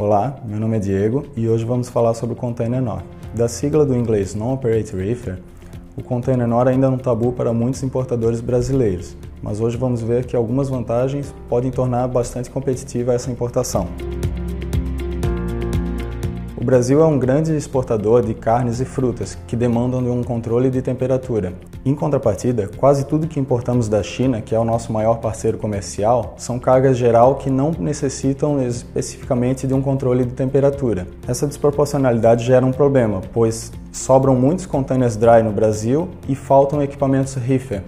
Olá, meu nome é Diego e hoje vamos falar sobre o Container NOR. Da sigla do inglês Non-Operated Reefer, o Container NOR ainda é um tabu para muitos importadores brasileiros, mas hoje vamos ver que algumas vantagens podem tornar bastante competitiva essa importação. Brasil é um grande exportador de carnes e frutas que demandam de um controle de temperatura. Em contrapartida, quase tudo que importamos da China, que é o nosso maior parceiro comercial, são cargas geral que não necessitam especificamente de um controle de temperatura. Essa desproporcionalidade gera um problema, pois sobram muitos containers dry no Brasil e faltam equipamentos reefer,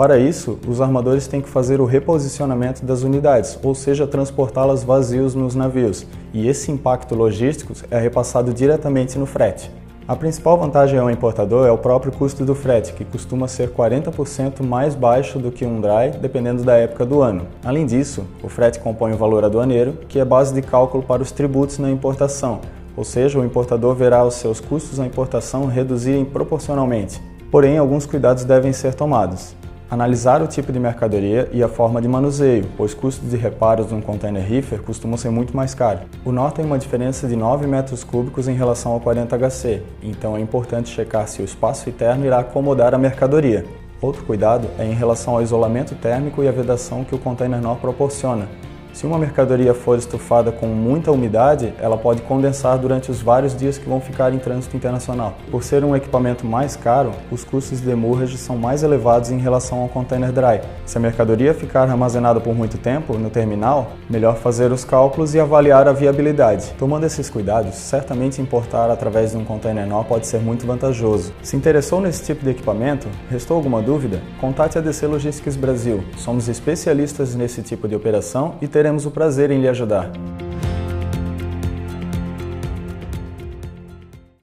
para isso, os armadores têm que fazer o reposicionamento das unidades, ou seja, transportá-las vazios nos navios, e esse impacto logístico é repassado diretamente no frete. A principal vantagem ao importador é o próprio custo do frete, que costuma ser 40% mais baixo do que um dry, dependendo da época do ano. Além disso, o frete compõe o valor aduaneiro, que é base de cálculo para os tributos na importação, ou seja, o importador verá os seus custos na importação reduzirem proporcionalmente. Porém, alguns cuidados devem ser tomados. Analisar o tipo de mercadoria e a forma de manuseio, pois custos de reparos de um container reefer costumam ser muito mais caros. O NOR tem uma diferença de 9 metros cúbicos em relação ao 40HC, então é importante checar se o espaço interno irá acomodar a mercadoria. Outro cuidado é em relação ao isolamento térmico e a vedação que o container NOR proporciona, se uma mercadoria for estufada com muita umidade, ela pode condensar durante os vários dias que vão ficar em trânsito internacional. Por ser um equipamento mais caro, os custos de demurrage são mais elevados em relação ao container dry. Se a mercadoria ficar armazenada por muito tempo no terminal, melhor fazer os cálculos e avaliar a viabilidade. Tomando esses cuidados, certamente importar através de um container nó pode ser muito vantajoso. Se interessou nesse tipo de equipamento, restou alguma dúvida? Contate a DC Logistics Brasil. Somos especialistas nesse tipo de operação e teremos o prazer em lhe ajudar.